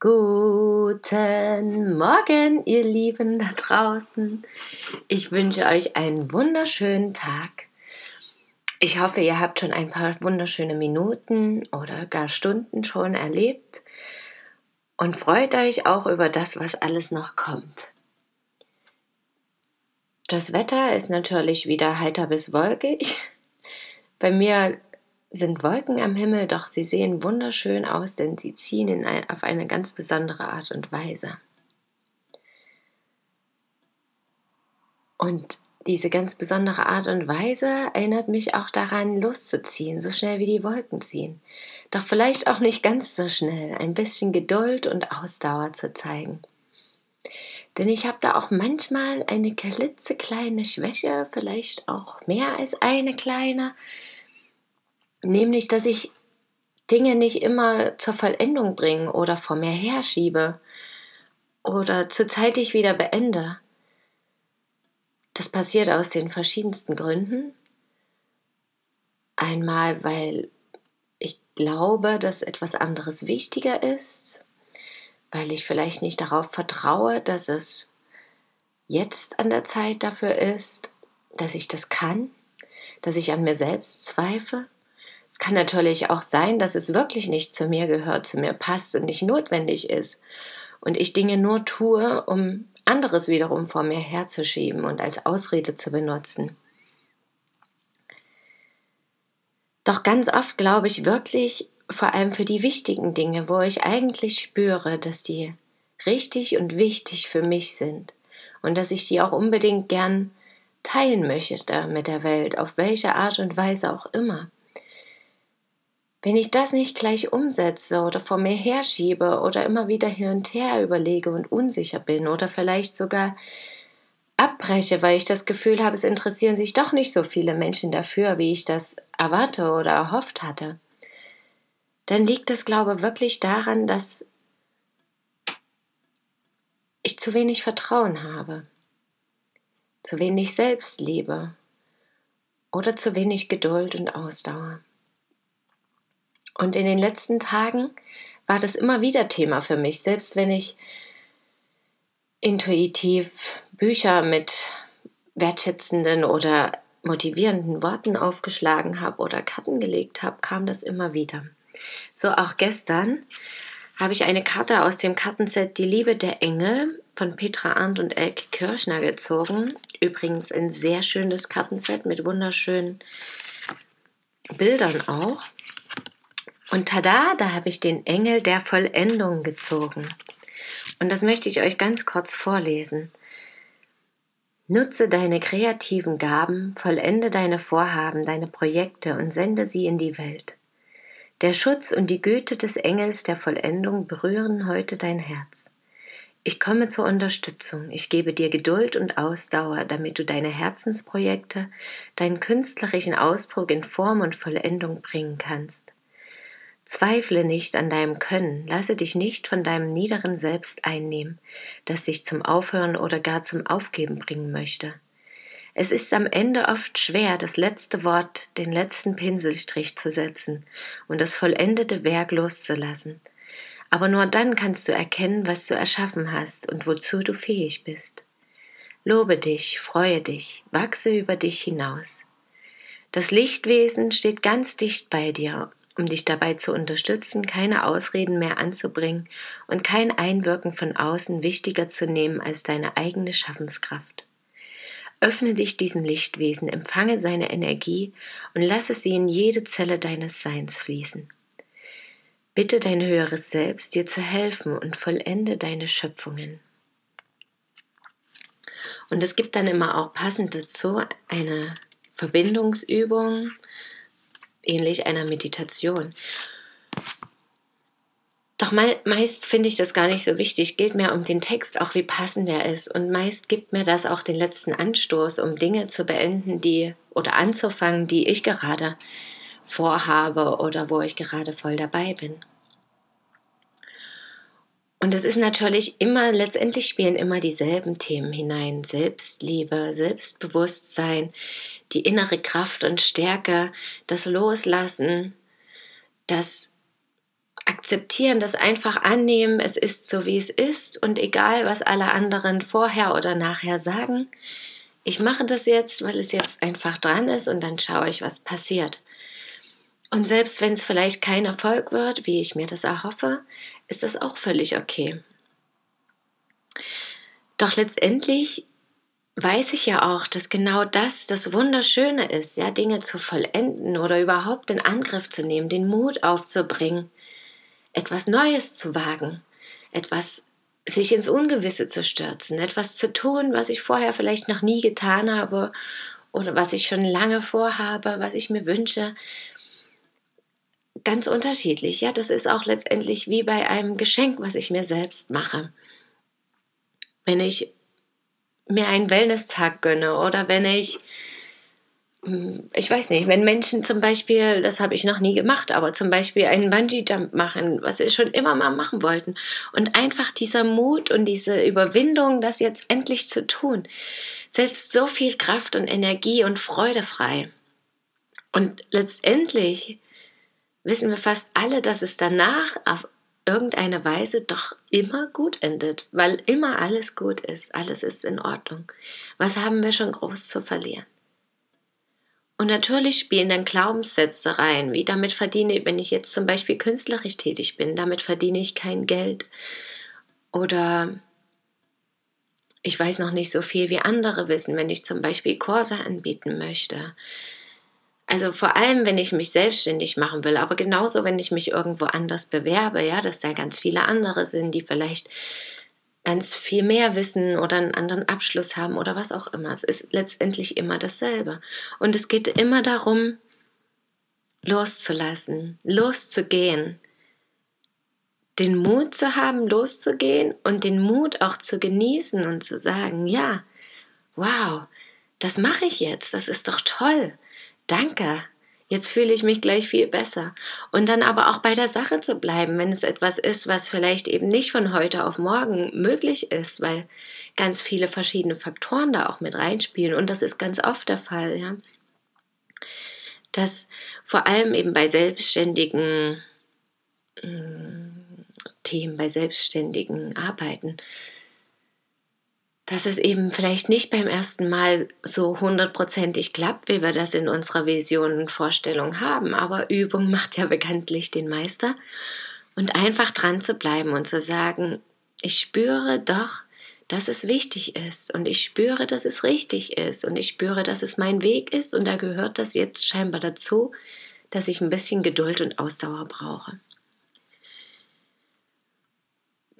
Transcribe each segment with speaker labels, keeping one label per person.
Speaker 1: Guten Morgen, ihr Lieben da draußen. Ich wünsche euch einen wunderschönen Tag. Ich hoffe, ihr habt schon ein paar wunderschöne Minuten oder gar Stunden schon erlebt und freut euch auch über das, was alles noch kommt. Das Wetter ist natürlich wieder heiter bis wolkig. Bei mir sind Wolken am Himmel, doch sie sehen wunderschön aus, denn sie ziehen ein, auf eine ganz besondere Art und Weise. Und diese ganz besondere Art und Weise erinnert mich auch daran, loszuziehen, so schnell wie die Wolken ziehen. Doch vielleicht auch nicht ganz so schnell, ein bisschen Geduld und Ausdauer zu zeigen. Denn ich habe da auch manchmal eine klitzekleine Schwäche, vielleicht auch mehr als eine kleine, nämlich dass ich Dinge nicht immer zur Vollendung bringe oder vor mir herschiebe oder zurzeitig wieder beende. Das passiert aus den verschiedensten Gründen. Einmal, weil ich glaube, dass etwas anderes wichtiger ist weil ich vielleicht nicht darauf vertraue, dass es jetzt an der Zeit dafür ist, dass ich das kann, dass ich an mir selbst zweifle. Es kann natürlich auch sein, dass es wirklich nicht zu mir gehört, zu mir passt und nicht notwendig ist und ich Dinge nur tue, um anderes wiederum vor mir herzuschieben und als Ausrede zu benutzen. Doch ganz oft glaube ich wirklich, vor allem für die wichtigen Dinge, wo ich eigentlich spüre, dass die richtig und wichtig für mich sind und dass ich die auch unbedingt gern teilen möchte mit der Welt, auf welche Art und Weise auch immer. Wenn ich das nicht gleich umsetze oder vor mir herschiebe oder immer wieder hin und her überlege und unsicher bin oder vielleicht sogar abbreche, weil ich das Gefühl habe, es interessieren sich doch nicht so viele Menschen dafür, wie ich das erwarte oder erhofft hatte, dann liegt das, glaube ich, wirklich daran, dass ich zu wenig Vertrauen habe, zu wenig Selbstliebe oder zu wenig Geduld und Ausdauer. Und in den letzten Tagen war das immer wieder Thema für mich, selbst wenn ich intuitiv Bücher mit wertschätzenden oder motivierenden Worten aufgeschlagen habe oder Karten gelegt habe, kam das immer wieder. So auch gestern habe ich eine Karte aus dem Kartenset Die Liebe der Engel von Petra Arndt und Elke Kirchner gezogen. Übrigens ein sehr schönes Kartenset mit wunderschönen Bildern auch. Und tada, da habe ich den Engel der Vollendung gezogen. Und das möchte ich euch ganz kurz vorlesen. Nutze deine kreativen Gaben, vollende deine Vorhaben, deine Projekte und sende sie in die Welt. Der Schutz und die Güte des Engels der Vollendung berühren heute dein Herz. Ich komme zur Unterstützung. Ich gebe dir Geduld und Ausdauer, damit du deine Herzensprojekte, deinen künstlerischen Ausdruck in Form und Vollendung bringen kannst. Zweifle nicht an deinem Können, lasse dich nicht von deinem niederen Selbst einnehmen, das dich zum Aufhören oder gar zum Aufgeben bringen möchte. Es ist am Ende oft schwer, das letzte Wort, den letzten Pinselstrich zu setzen und das vollendete Werk loszulassen. Aber nur dann kannst du erkennen, was du erschaffen hast und wozu du fähig bist. Lobe dich, freue dich, wachse über dich hinaus. Das Lichtwesen steht ganz dicht bei dir, um dich dabei zu unterstützen, keine Ausreden mehr anzubringen und kein Einwirken von außen wichtiger zu nehmen als deine eigene Schaffenskraft. Öffne dich diesem Lichtwesen, empfange seine Energie und lasse sie in jede Zelle deines Seins fließen. Bitte dein höheres Selbst, dir zu helfen und vollende deine Schöpfungen. Und es gibt dann immer auch passend dazu eine Verbindungsübung, ähnlich einer Meditation. Doch meist finde ich das gar nicht so wichtig. Geht mir um den Text, auch wie passend er ist. Und meist gibt mir das auch den letzten Anstoß, um Dinge zu beenden, die oder anzufangen, die ich gerade vorhabe oder wo ich gerade voll dabei bin. Und es ist natürlich immer, letztendlich spielen immer dieselben Themen hinein. Selbstliebe, Selbstbewusstsein, die innere Kraft und Stärke, das Loslassen, das Akzeptieren, das einfach annehmen, es ist so, wie es ist und egal, was alle anderen vorher oder nachher sagen, ich mache das jetzt, weil es jetzt einfach dran ist und dann schaue ich, was passiert. Und selbst wenn es vielleicht kein Erfolg wird, wie ich mir das erhoffe, ist das auch völlig okay. Doch letztendlich weiß ich ja auch, dass genau das das Wunderschöne ist, ja, Dinge zu vollenden oder überhaupt in Angriff zu nehmen, den Mut aufzubringen, etwas Neues zu wagen, etwas sich ins Ungewisse zu stürzen, etwas zu tun, was ich vorher vielleicht noch nie getan habe oder was ich schon lange vorhabe, was ich mir wünsche, ganz unterschiedlich. Ja, das ist auch letztendlich wie bei einem Geschenk, was ich mir selbst mache. Wenn ich mir einen Wellness-Tag gönne oder wenn ich, ich weiß nicht, wenn Menschen zum Beispiel, das habe ich noch nie gemacht, aber zum Beispiel einen Bungee-Jump machen, was sie schon immer mal machen wollten und einfach dieser Mut und diese Überwindung, das jetzt endlich zu tun, setzt so viel Kraft und Energie und Freude frei. Und letztendlich wissen wir fast alle, dass es danach auf irgendeine Weise doch immer gut endet, weil immer alles gut ist, alles ist in Ordnung. Was haben wir schon groß zu verlieren? Und natürlich spielen dann Glaubenssätze rein, wie damit verdiene, wenn ich jetzt zum Beispiel künstlerisch tätig bin, damit verdiene ich kein Geld. Oder ich weiß noch nicht so viel wie andere wissen, wenn ich zum Beispiel Kurse anbieten möchte. Also vor allem, wenn ich mich selbstständig machen will, aber genauso, wenn ich mich irgendwo anders bewerbe, ja, dass da ganz viele andere sind, die vielleicht ganz viel mehr wissen oder einen anderen Abschluss haben oder was auch immer. Es ist letztendlich immer dasselbe. Und es geht immer darum, loszulassen, loszugehen, den Mut zu haben, loszugehen und den Mut auch zu genießen und zu sagen, ja, wow, das mache ich jetzt, das ist doch toll danke, jetzt fühle ich mich gleich viel besser. Und dann aber auch bei der Sache zu bleiben, wenn es etwas ist, was vielleicht eben nicht von heute auf morgen möglich ist, weil ganz viele verschiedene Faktoren da auch mit reinspielen. Und das ist ganz oft der Fall, ja. Dass vor allem eben bei selbstständigen äh, Themen, bei selbstständigen Arbeiten, dass es eben vielleicht nicht beim ersten Mal so hundertprozentig klappt, wie wir das in unserer Vision und Vorstellung haben. Aber Übung macht ja bekanntlich den Meister. Und einfach dran zu bleiben und zu sagen, ich spüre doch, dass es wichtig ist und ich spüre, dass es richtig ist und ich spüre, dass es mein Weg ist und da gehört das jetzt scheinbar dazu, dass ich ein bisschen Geduld und Ausdauer brauche.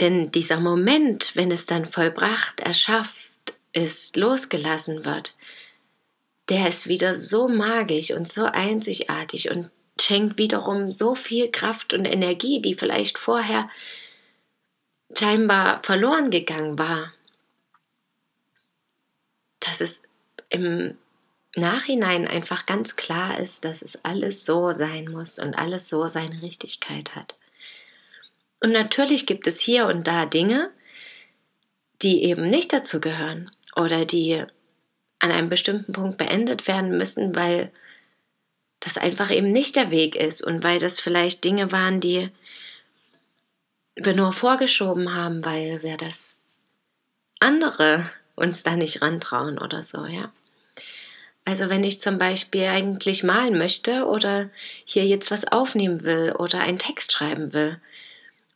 Speaker 1: Denn dieser Moment, wenn es dann vollbracht, erschafft ist, losgelassen wird, der ist wieder so magisch und so einzigartig und schenkt wiederum so viel Kraft und Energie, die vielleicht vorher scheinbar verloren gegangen war, dass es im Nachhinein einfach ganz klar ist, dass es alles so sein muss und alles so seine Richtigkeit hat. Und natürlich gibt es hier und da Dinge, die eben nicht dazu gehören oder die an einem bestimmten Punkt beendet werden müssen, weil das einfach eben nicht der Weg ist und weil das vielleicht Dinge waren, die wir nur vorgeschoben haben, weil wir das andere uns da nicht rantrauen oder so, ja. Also wenn ich zum Beispiel eigentlich malen möchte oder hier jetzt was aufnehmen will oder einen Text schreiben will,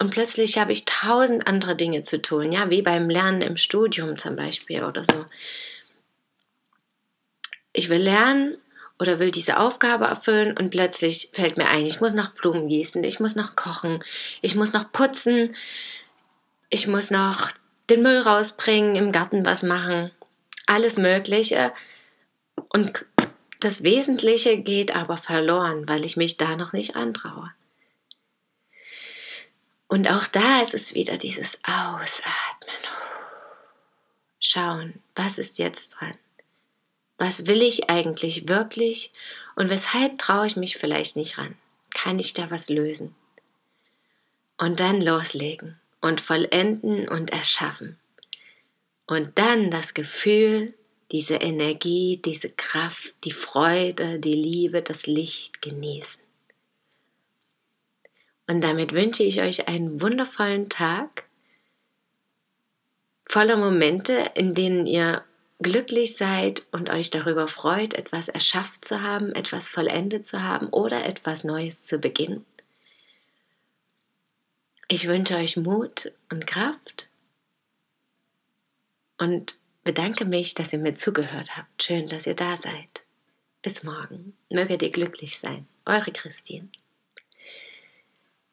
Speaker 1: und plötzlich habe ich tausend andere Dinge zu tun, ja, wie beim Lernen im Studium zum Beispiel oder so. Ich will lernen oder will diese Aufgabe erfüllen und plötzlich fällt mir ein, ich muss noch Blumen gießen, ich muss noch kochen, ich muss noch putzen, ich muss noch den Müll rausbringen, im Garten was machen, alles Mögliche. Und das Wesentliche geht aber verloren, weil ich mich da noch nicht antraue. Und auch da ist es wieder dieses Ausatmen. Schauen, was ist jetzt dran? Was will ich eigentlich wirklich und weshalb traue ich mich vielleicht nicht ran? Kann ich da was lösen? Und dann loslegen und vollenden und erschaffen. Und dann das Gefühl, diese Energie, diese Kraft, die Freude, die Liebe, das Licht genießen. Und damit wünsche ich euch einen wundervollen Tag voller Momente, in denen ihr glücklich seid und euch darüber freut, etwas erschafft zu haben, etwas vollendet zu haben oder etwas Neues zu beginnen. Ich wünsche euch Mut und Kraft und bedanke mich, dass ihr mir zugehört habt. Schön, dass ihr da seid. Bis morgen. Möget ihr glücklich sein. Eure Christine.